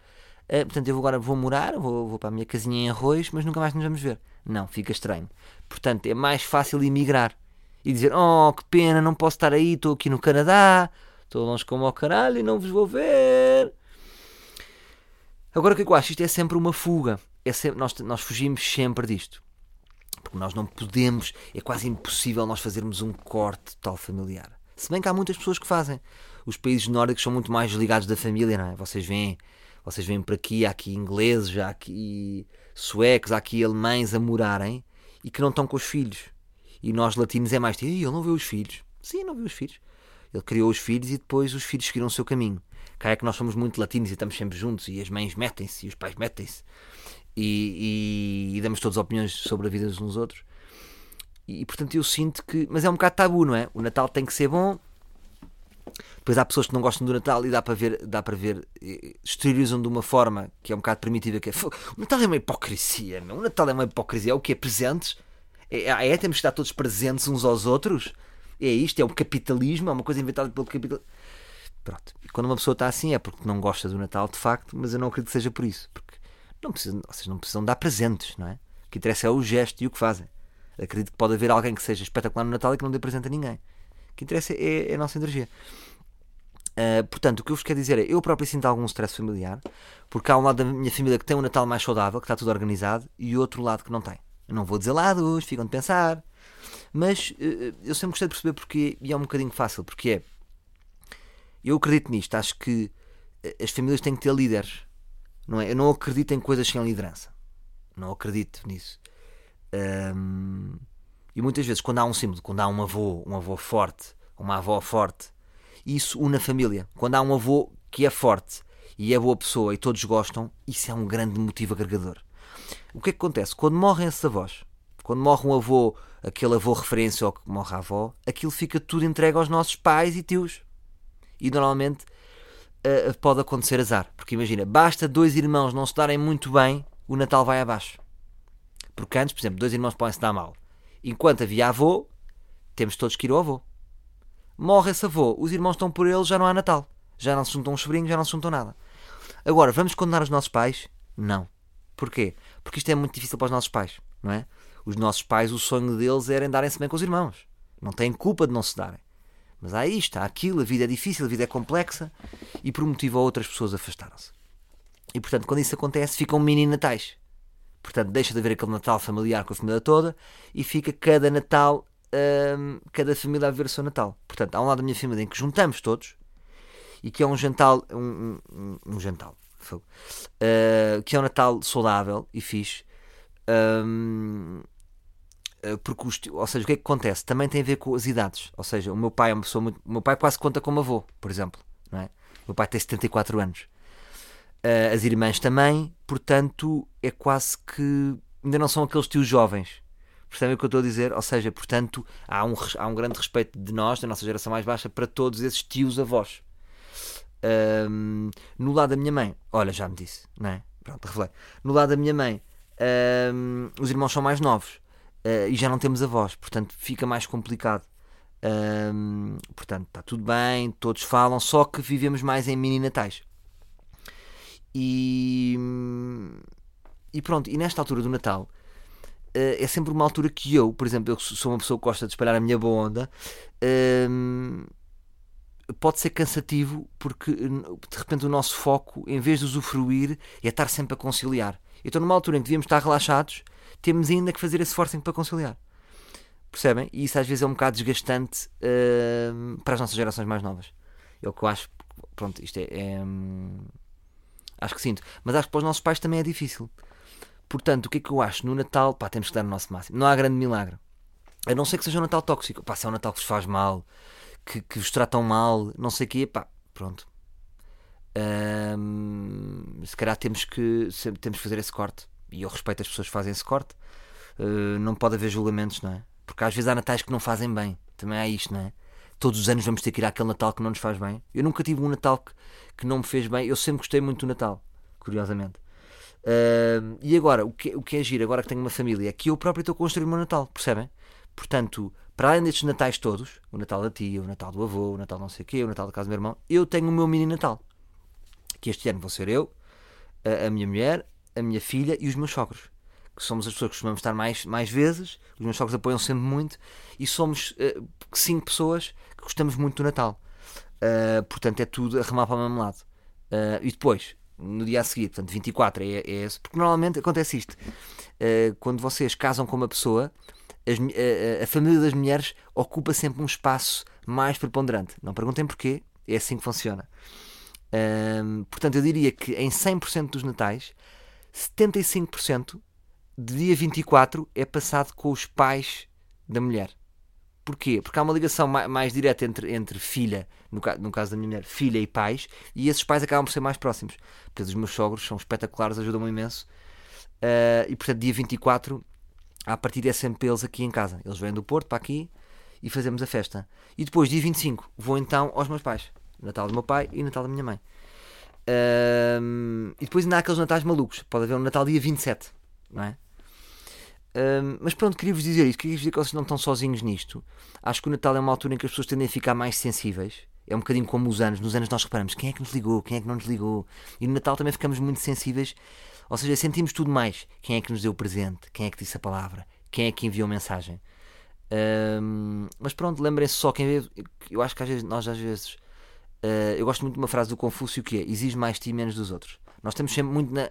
Uh, portanto, eu agora vou morar, vou, vou para a minha casinha em arroz, mas nunca mais nos vamos ver. Não, fica estranho. Portanto, é mais fácil emigrar e dizer: Oh, que pena, não posso estar aí, estou aqui no Canadá, estou longe como ao caralho e não vos vou ver. Agora, o que é que eu acho? Isto é sempre uma fuga. É sempre, nós, nós fugimos sempre disto. Porque nós não podemos, é quase impossível nós fazermos um corte total familiar. Se bem que há muitas pessoas que fazem. Os países nórdicos são muito mais ligados da família, não é? Vocês veem vocês vêm para aqui, há aqui ingleses, há aqui suecos, há aqui alemães a morarem e que não estão com os filhos. E nós latinos é mais tipo, ele não vê os filhos. Sim, não vê os filhos. Ele criou os filhos e depois os filhos seguiram o seu caminho. Cá é que nós somos muito latinos e estamos sempre juntos e as mães metem-se e os pais metem-se e, e, e, damos todas opiniões sobre a vida uns nos outros. E, e, portanto eu sinto que. Mas é um bocado tabu, não é? O Natal tem que ser bom. Depois há pessoas que não gostam do Natal e dá para ver, dá para ver, eh, exteriorizam de uma forma que é um bocado primitiva, que é o Natal é uma hipocrisia, meu. o Natal é uma hipocrisia, é o que é presentes? É, é, temos que estar todos presentes uns aos outros? É isto? É o capitalismo? É uma coisa inventada pelo capitalismo? Pronto. E quando uma pessoa está assim é porque não gosta do Natal, de facto, mas eu não acredito que seja por isso. Porque não precisam, vocês não precisam dar presentes, não é? O que interessa é o gesto e o que fazem. Acredito que pode haver alguém que seja espetacular no Natal e que não dê presente a ninguém. O que interessa é, é a nossa energia. Uh, portanto, o que eu vos quero dizer é eu próprio sinto algum stress familiar, porque há um lado da minha família que tem um Natal mais saudável, que está tudo organizado, e outro lado que não tem. Eu não vou dizer lados, ficam de pensar, mas uh, eu sempre gostei de perceber porque, e é um bocadinho fácil, porque é eu acredito nisto, acho que eh, as famílias têm que ter líderes. Não é? Eu não acredito em coisas sem liderança. Não acredito nisso. Um, e muitas vezes, quando há um símbolo, quando há um avô, um avô forte, uma avó forte, isso une a família. Quando há um avô que é forte e é boa pessoa e todos gostam, isso é um grande motivo agregador. O que é que acontece? Quando morrem esses avós, quando morre um avô, aquele avô referência ou que morre a avó, aquilo fica tudo entregue aos nossos pais e tios e normalmente uh, pode acontecer azar. Porque imagina, basta dois irmãos não se darem muito bem, o Natal vai abaixo. Porque antes, por exemplo, dois irmãos podem se dar mal. Enquanto havia avô, temos todos que ir ao avô. Morre esse avô, os irmãos estão por ele, já não há Natal. Já não se juntam os sobrinhos, já não se juntam nada. Agora, vamos condenar os nossos pais? Não. Porquê? Porque isto é muito difícil para os nossos pais, não é? Os nossos pais, o sonho deles era darem-se bem com os irmãos. Não têm culpa de não se darem. Mas há isto, há aquilo, a vida é difícil, a vida é complexa e por um motivo ou outro as pessoas afastaram-se. E portanto, quando isso acontece, ficam mini natais. Portanto, deixa de haver aquele Natal familiar com a família toda e fica cada Natal, hum, cada família a viver o seu Natal. Portanto, há um lado da minha família em que juntamos todos e que é um jantar, um, um, um jantar, uh, que é um Natal saudável e fixe. Um, eh, porque os, ou seja, o que é que acontece? Também tem a ver com as idades. Ou seja, o meu pai é uma pessoa muito. O meu pai quase conta como avô, por exemplo. Não é? O meu pai tem 74 anos. Uh, as irmãs também, portanto, é quase que. Ainda não são aqueles tios jovens. Percebem o que eu estou a dizer? Ou seja, portanto, há um, há um grande respeito de nós, da nossa geração mais baixa, para todos esses tios avós. Um, no lado da minha mãe, olha, já me disse, não é? Pronto, revelei. No lado da minha mãe, um, os irmãos são mais novos uh, e já não temos avós, portanto fica mais complicado. Portanto, está tudo bem, todos falam, só que vivemos mais em mini natais. E, e pronto, e nesta altura do Natal uh, é sempre uma altura que eu, por exemplo, eu sou uma pessoa que gosta de espalhar a minha boa onda, pode ser cansativo porque de repente o nosso foco, em vez de usufruir, é estar sempre a conciliar. Então, numa altura em que devíamos estar relaxados, temos ainda que fazer esse esforço para conciliar. Percebem? E isso às vezes é um bocado desgastante uh, para as nossas gerações mais novas. É o que eu acho. Pronto, isto é. é hum, acho que sinto. Mas acho que para os nossos pais também é difícil. Portanto, o que é que eu acho? No Natal, pá, temos que dar o nosso máximo. Não há grande milagre. A não ser que seja um Natal tóxico. Pá, se é um Natal que vos faz mal, que, que vos tratam mal, não sei o quê, pá, pronto. Um, se calhar temos que, temos que fazer esse corte e eu respeito as pessoas que fazem esse corte, uh, não pode haver julgamentos, não é? Porque às vezes há natais que não fazem bem, também há isto, não é? Todos os anos vamos ter que ir àquele Natal que não nos faz bem. Eu nunca tive um Natal que, que não me fez bem, eu sempre gostei muito do Natal, curiosamente. Uh, e agora, o que, o que é giro, agora que tenho uma família, é que eu próprio estou a construir o meu Natal, percebem? Portanto, para além destes Natais todos, o Natal da tia, o Natal do avô, o Natal não sei o quê, o Natal da casa do meu irmão, eu tenho o meu mini Natal. Que este ano vou ser eu, a, a minha mulher, a minha filha e os meus sogros. Que somos as pessoas que costumamos estar mais, mais vezes, os meus sogros apoiam sempre muito e somos uh, cinco pessoas que gostamos muito do Natal. Uh, portanto, é tudo a remar para o mesmo lado. Uh, e depois, no dia a seguir, portanto, 24 é, é esse, porque normalmente acontece isto. quando vocês casam com uma pessoa, as, a, a, família das mulheres ocupa sempre um espaço mais preponderante. Não perguntem porquê, é assim que funciona. portanto, eu diria que em 100% dos natais 75% de dia 24 é passado com os pais da mulher. Porquê? Porque há uma ligação mais, mais direta entre, entre filha, no, ca- no caso da minha mulher, filha e pais, e esses pais acabam por ser mais próximos. Portanto, os meus sogros são espetaculares, ajudam-me imenso. Ah, e portanto, dia 24, a partir é sempre eles aqui em casa. Eles vêm do Porto para aqui e fazemos a festa. E depois, dia 25, vou então aos meus pais. Natal do meu pai e Natal da minha mãe. Ahm, e depois ainda há aqueles natais malucos. Pode haver um Natal dia 27, não é? Ahm, mas pronto, queria-vos dizer isto. Queria-vos dizer que vocês não estão sozinhos nisto. Acho que o Natal é uma altura em que as pessoas tendem a ficar mais sensíveis. É um bocadinho como os anos. Nos anos nós reparamos quem é que nos ligou, quem é que não nos ligou. E no Natal também ficamos muito sensíveis. Ou seja, sentimos tudo mais. Quem é que nos deu o presente? Quem é que disse a palavra? Quem é que enviou mensagem? Ahm, mas pronto, lembrem-se só quem vê. Eu acho que às vezes, nós às vezes. Ah, eu gosto muito de uma frase do Confúcio que é: exige mais ti menos dos outros. Nós estamos sempre muito na,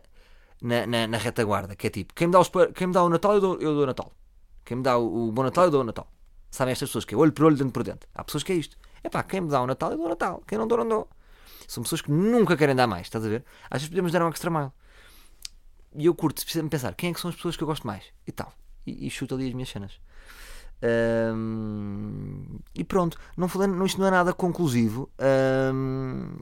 na, na, na retaguarda, que é tipo: quem me dá, os, quem me dá o Natal, eu dou, eu dou o Natal. Quem me dá o, o Bom Natal, eu dou o Natal. Sabem estas pessoas que é olho por olho, dente por dente. Há pessoas que é isto. É pá, quem me dá o Natal, eu dou o Natal. Quem não dou, não dou. São pessoas que nunca querem dar mais, estás a ver? Às vezes podemos dar um extra mile. E eu curto, precisa-me pensar quem é que são as pessoas que eu gosto mais e tal. E, e chuto ali as minhas cenas. Ahm, e pronto, não falei, não, isto não é nada conclusivo, ahm,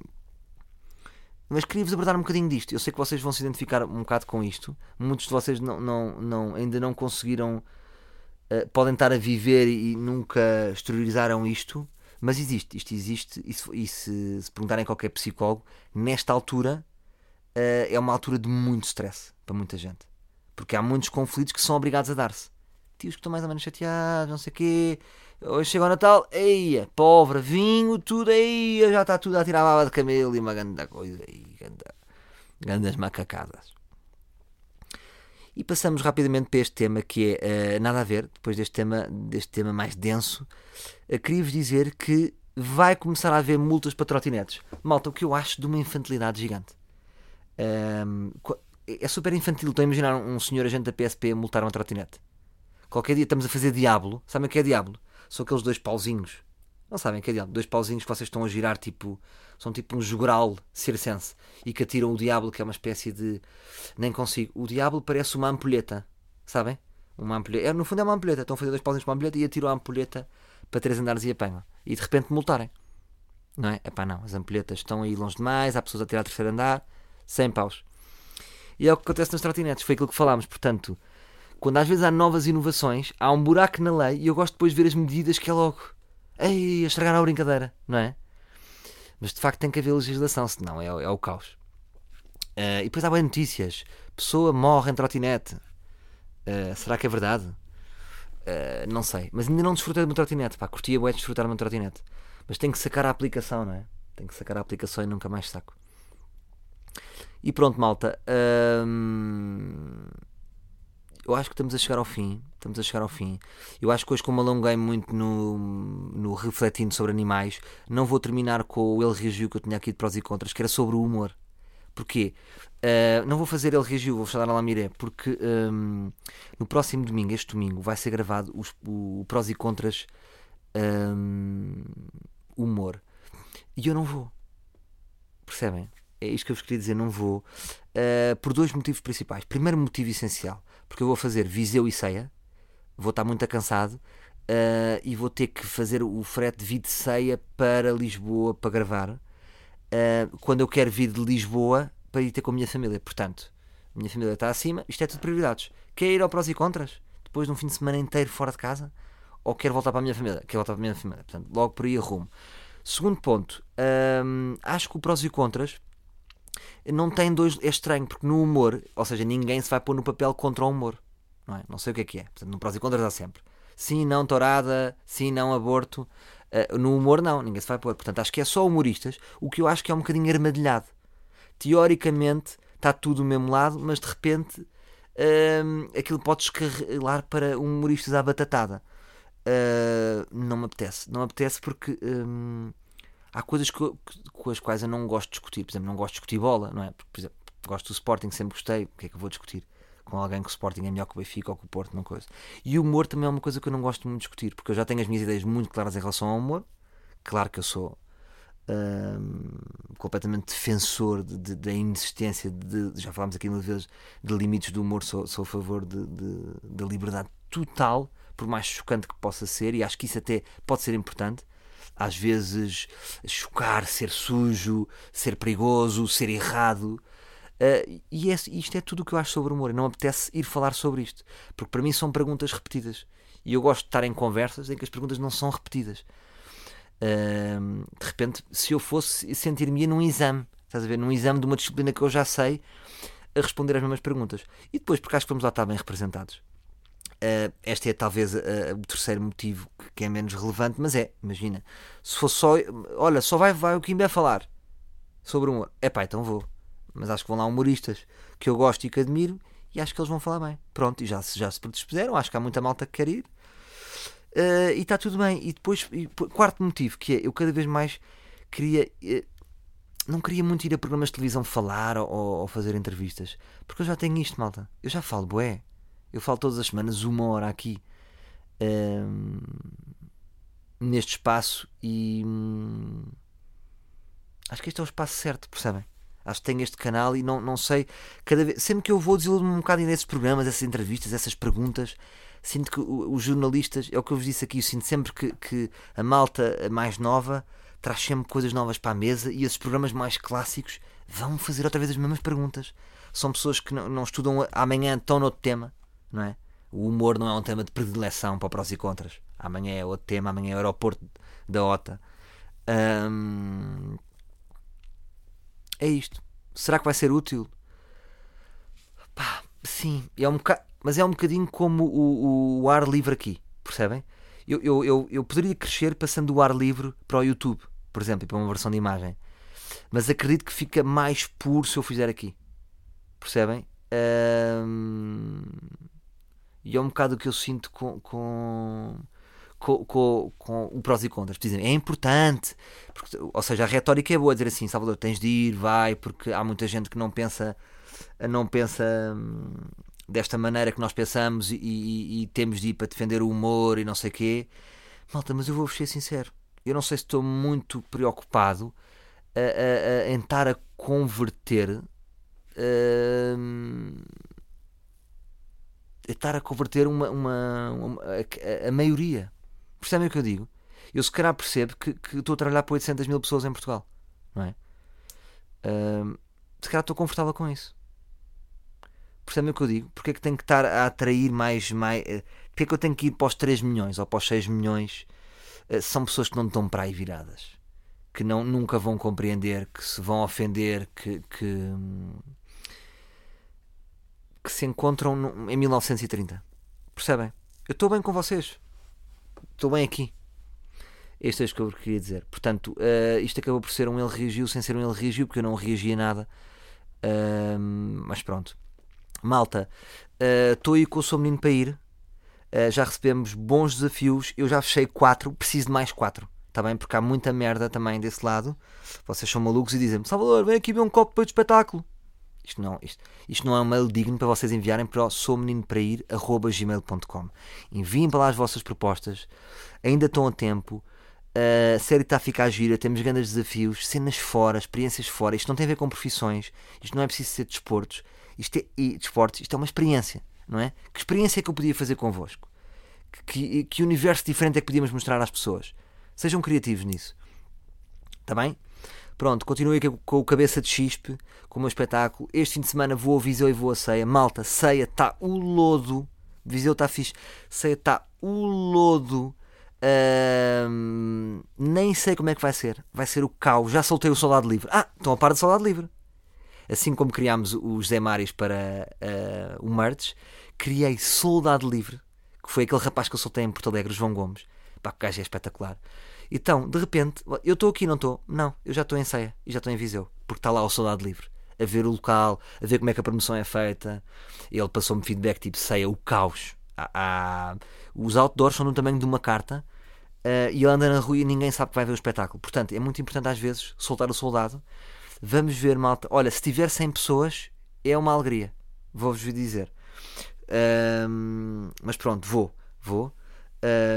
mas queria-vos abordar um bocadinho disto. Eu sei que vocês vão se identificar um bocado com isto. Muitos de vocês não, não, não- ainda não conseguiram, ah, podem estar a viver e nunca exteriorizaram isto, mas existe. Isto existe. E se, e se, se perguntarem a qualquer psicólogo, nesta altura ah, é uma altura de muito stress para muita gente, porque há muitos conflitos que são obrigados a dar-se tios que estão mais ou menos chateados, não sei o quê. Hoje chega o Natal, eia, pobre, vinho, tudo, eia, já está tudo a tirar a baba de camelo e uma grande coisa, aí, ganda, grandes macacadas. E passamos rapidamente para este tema que é eh, nada a ver, depois deste tema, deste tema mais denso, eh, queria-vos dizer que vai começar a haver multas para trotinetes. Malta, o que eu acho de uma infantilidade gigante. Qu- é super infantil. Estou a imaginar um senhor agente da PSP multar uma trotinete. Qualquer dia estamos a fazer Diablo. Sabem o que é Diablo? São aqueles dois pauzinhos. Não sabem o que é Diablo? Dois pauzinhos que vocês estão a girar, tipo. São tipo um jogral circense. E que atiram o Diablo, que é uma espécie de. Nem consigo. O Diablo parece uma ampulheta. Sabem? Uma ampulheta. É, no fundo é uma ampulheta. Estão a fazer dois pauzinhos com uma ampulheta e atiram a ampulheta para três andares e apanham. E de repente multarem. Não é? Epá, não. As ampulhetas estão aí longe demais. Há pessoas a tirar a terceiro andar. Sem paus. E é o que acontece nas trotinetes. Foi aquilo que falámos. Portanto, quando às vezes há novas inovações, há um buraco na lei e eu gosto depois de ver as medidas que é logo. Ei, a estragar a brincadeira, não é? Mas de facto tem que haver legislação, senão é, é o caos. Ah, e depois há bem notícias. Pessoa morre em trotinete. Ah, será que é verdade? Ah, não sei. Mas ainda não desfrutei de uma trotinete. Pá, curtia bué de desfrutar de uma trotinete. Mas tem que sacar a aplicação, não é? Tem que sacar a aplicação e nunca mais saco. E pronto, malta. hum, eu acho que estamos a chegar ao fim. Estamos a chegar ao fim. Eu acho que hoje, como alonguei muito no, no refletindo sobre animais, não vou terminar com o ele reagiu que eu tinha aqui de prós e contras, que era sobre o humor. Porquê? Uh, não vou fazer ele reagiu, vou falar a Lamiré, porque hum, no próximo domingo, este domingo, vai ser gravado os, o, o prós e contras hum, humor. E eu não vou. Percebem? É isto que eu vos queria dizer, não vou. Uh, por dois motivos principais. Primeiro motivo essencial, porque eu vou fazer Viseu e Ceia, vou estar muito cansado uh, e vou ter que fazer o frete de vir de Ceia para Lisboa para gravar. Uh, quando eu quero vir de Lisboa para ir ter com a minha família. Portanto, a minha família está acima, isto é tudo prioridades. Quer ir ao prós e contras? Depois de um fim de semana inteiro fora de casa? Ou quero voltar para a minha família? Quero voltar para a minha família. Portanto, logo por aí arrumo. Segundo ponto, hum, acho que o prós e contras não tem dois. É estranho, porque no humor, ou seja, ninguém se vai pôr no papel contra o humor. Não, é? não sei o que é que é. Portanto, no prós e contras há sempre. Sim, não, tourada. Sim, não, aborto. Uh, no humor, não, ninguém se vai pôr. Portanto, acho que é só humoristas, o que eu acho que é um bocadinho armadilhado. Teoricamente está tudo do mesmo lado, mas de repente hum, aquilo pode escarrelar para humoristas à batatada. Uh, não me apetece. Não me apetece porque hum, há coisas que, que- com as quais eu não gosto de discutir. Por exemplo, não gosto de discutir bola, não é? Porque, por exemplo, gosto do Sporting, sempre gostei. O que é que eu vou discutir? Com alguém que o Sporting é melhor que o Benfica ou que o Porto, não coisa. E o humor também é uma coisa que eu não gosto muito de discutir, porque eu já tenho as minhas ideias muito claras em relação ao humor. Claro que eu sou hum, completamente defensor de- de- da inexistência de, já falámos aqui mil vezes de limites do humor, sou, sou a favor de- de- da liberdade total por mais chocante que possa ser, e acho que isso até pode ser importante. Às vezes, chocar, ser sujo, ser perigoso, ser errado. Uh, e é, isto é tudo o que eu acho sobre o humor. Não apetece ir falar sobre isto, porque para mim são perguntas repetidas. E eu gosto de estar em conversas em que as perguntas não são repetidas. Uh, de repente, se eu fosse sentir-me num exame, estás a ver? Num exame de uma disciplina que eu já sei, a responder as mesmas perguntas. E depois, porque acho que vamos lá estar bem representados. Uh, este é talvez uh, o terceiro motivo que é menos relevante, mas é, imagina, se fosse só, olha, só vai, vai o Kim a falar sobre humor, é pá, então vou, mas acho que vão lá humoristas que eu gosto e que admiro e acho que eles vão falar bem. Pronto, e já, já se predispuseram, acho que há muita malta que quer ir uh, e está tudo bem. E depois, e, quarto motivo, que é eu cada vez mais queria não queria muito ir a programas de televisão falar ou, ou, fazer entrevistas, porque eu já tenho isto, malta. Eu já falo, bué. Eu falo todas as semanas uma hora aqui um, neste espaço e hum, acho que este é o espaço certo, percebem? Acho que tenho este canal e não, não sei, cada vez, sempre que eu vou desiludo-me um bocado nesses programas, essas entrevistas, essas perguntas, sinto que os jornalistas, é o que eu vos disse aqui, eu sinto sempre que, que a malta mais nova traz sempre coisas novas para a mesa e esses programas mais clássicos vão fazer outra vez as mesmas perguntas. São pessoas que não, não estudam amanhã, estão noutro tema, não é? O humor não é um tema de predileção para prós e contras. Amanhã é outro tema, amanhã é o aeroporto da OTA. Hum... É isto. Será que vai ser útil? Pá, sim. É um. Mas é um bocadinho como o, o, ar livre aqui, percebem? Eu, eu, eu, eu poderia crescer passando o ar livre para o YouTube por exemplo, e para uma versão de imagem. Mas acredito que fica mais puro se eu fizer aqui. Percebem? Um... E é um bocado o que eu sinto com, com, com, com, com o prós e contras. Dizem, é importante. Porque, ou seja, a retórica é boa dizer assim, Salvador, tens de ir, vai, porque há muita gente que não pensa, não pensa hum, desta maneira que nós pensamos e, e, e, temos de ir para defender o humor e não sei quê. Malta, mas eu vou-vos ser sincero eu não sei se estou muito preocupado a, a, a, em estar a converter. Uh, estar a converter uma, uma, uma a, a, maioria. Percebem o que eu digo? Eu se calhar percebo que, que estou a trabalhar para 800 mil pessoas em Portugal, não é? Uh, se calhar estou confortável com isso. Percebem o que eu digo? Porque é que tenho que estar a atrair mais. mais eh, porque é que eu tenho que ir para os 3 milhões ou para os 6 milhões eh, são pessoas que não estão para aí viradas, que não, nunca vão compreender, que se vão ofender, que, que, que se encontram no, em 1930. Percebem? Eu estou bem com vocês. Estou bem aqui. Este é o que eu queria dizer. Portanto, uh, isto acabou por ser um ele reagiu sem ser um ele reagiu, porque eu não reagi a nada. Uh, mas pronto. Malta, estou uh, aí com o Sou Menino para ir. Eh, já recebemos bons desafios. Eu já fechei 4, preciso de mais 4. Está bem? Porque há muita merda também desse lado. Vocês são malucos e dizem-me: Salvador, vem aqui ver um copo depois de espetáculo. Isto não, isto, isto não é um mail digno para vocês enviarem para o soumeninoprair.gmail.com. Enviem para lá as vossas propostas. Ainda estão a tempo. A série está a ficar gira, temos grandes desafios, cenas fora, experiências fora. Isto não tem a ver com profissões, isto não é preciso ser desportos, isto é, e desportos, isto é uma experiência não é? Que experiência é que eu podia fazer convosco? Que, que universo diferente é que podíamos mostrar às pessoas? Sejam criativos nisso. Está bem? Pronto, continuei com o Cabeça de Chispe, com o meu espetáculo. Este fim de semana vou a Viseu e vou a Ceia. Malta, Ceia está o lodo. Viseu está fixe. Ceia está o lodo. Nem sei como é que vai ser. Vai ser o caos. Já soltei o Soldado Livre. Ah, estão a par de Soldado Livre assim como criámos os Zé Mários para uh, o Mertes, criei Soldado Livre, que foi aquele rapaz que eu soltei em Porto Alegre, João Gomes. Pá, que gajo é espetacular. Então, de repente, eu estou aqui, não estou? Não, eu já estou em Ceia e já estou em Viseu, porque está lá o Soldado Livre, a ver o local, a ver como é que a promoção é feita. Ele passou-me feedback tipo Ceia, o caos. Há, há... Os outdoors são do tamanho de uma carta. Uh, e ele anda na rua e ninguém sabe que vai ver o espetáculo. Portanto, é muito importante às vezes soltar o soldado Vamos ver, malta. Olha, se tiver 100 pessoas, é uma alegria. Vou-vos dizer. Um, mas pronto, vou. Vou.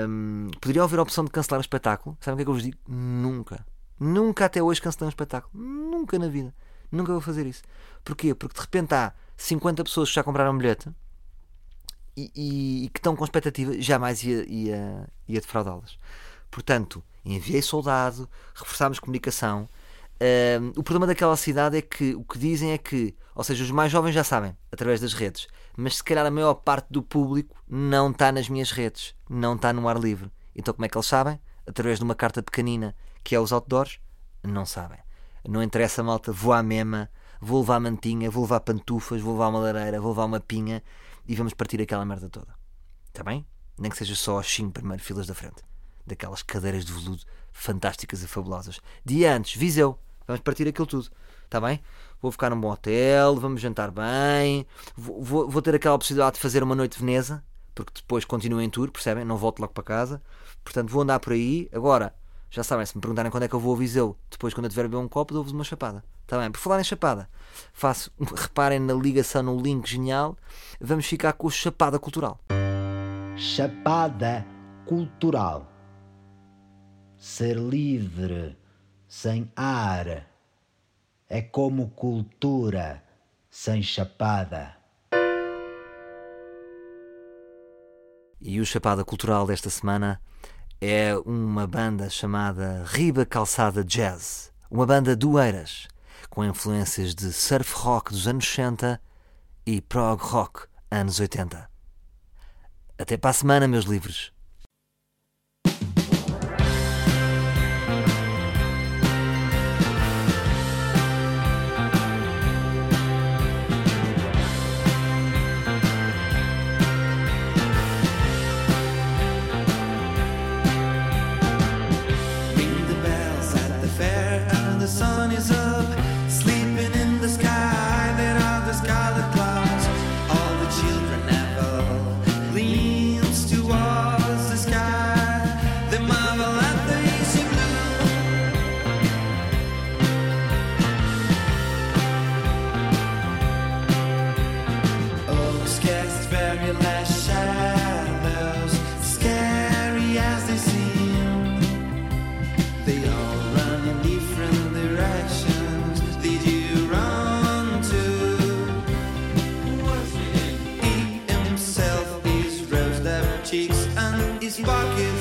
Um, haver a opção de cancelar o espetáculo. Sabem o que é que eu vos digo? Nunca. Nunca até hoje cancelei um espetáculo. Nunca na vida. Nunca vou fazer isso. Porquê? Porque de repente há 50 pessoas que já compraram um bilhete e, e- e que estão com expectativa, jamais ia, ia, ia defraudá-las. Portanto, enviei soldado, reforçámos comunicação. Ahm, o problema daquela cidade é que o que dizem é que, ou seja, os mais jovens já sabem, através das redes, mas se calhar a maior parte do público não está nas minhas redes, não está no ar livre. Então como é que eles sabem? Através de uma carta pequenina que é os outdoors? Não sabem. Não interessa, malta, vou à mema, vou levar mantinha, vou levar pantufas, vou levar uma lareira, vou levar uma pinha e vamos partir aquela merda toda. Está bem? Nem que seja só as 5 primeiras filas da frente. Daquelas cadeiras de veludo fantásticas e fabulosas. Dia antes, Viseu. Vamos partir aquilo tudo. Está bem? Vou ficar num bom hotel, vamos jantar bem. Vou, vou- vou ter aquela possibilidade de fazer uma noite de Veneza, porque depois continuo em tour, percebem? Não volto logo para casa. Portanto, vou andar por aí. Agora, já sabem, se me perguntarem quando é que eu vou a Viseu, depois quando eu tiver a beber um copo, dou-vos uma chapada. Está bem? Por falar em chapada, faço, reparem na ligação, no link genial. Vamos ficar com o Chapada Cultural. Chapada cultural. Ser livre, sem ar, é como cultura sem chapada. E o Chapada Cultural desta semana é uma banda chamada Riba Calçada Jazz. Uma banda do Eiras, com influências de surf rock dos anos 60 e prog rock anos 80. Até para a semana, meus livres. pocket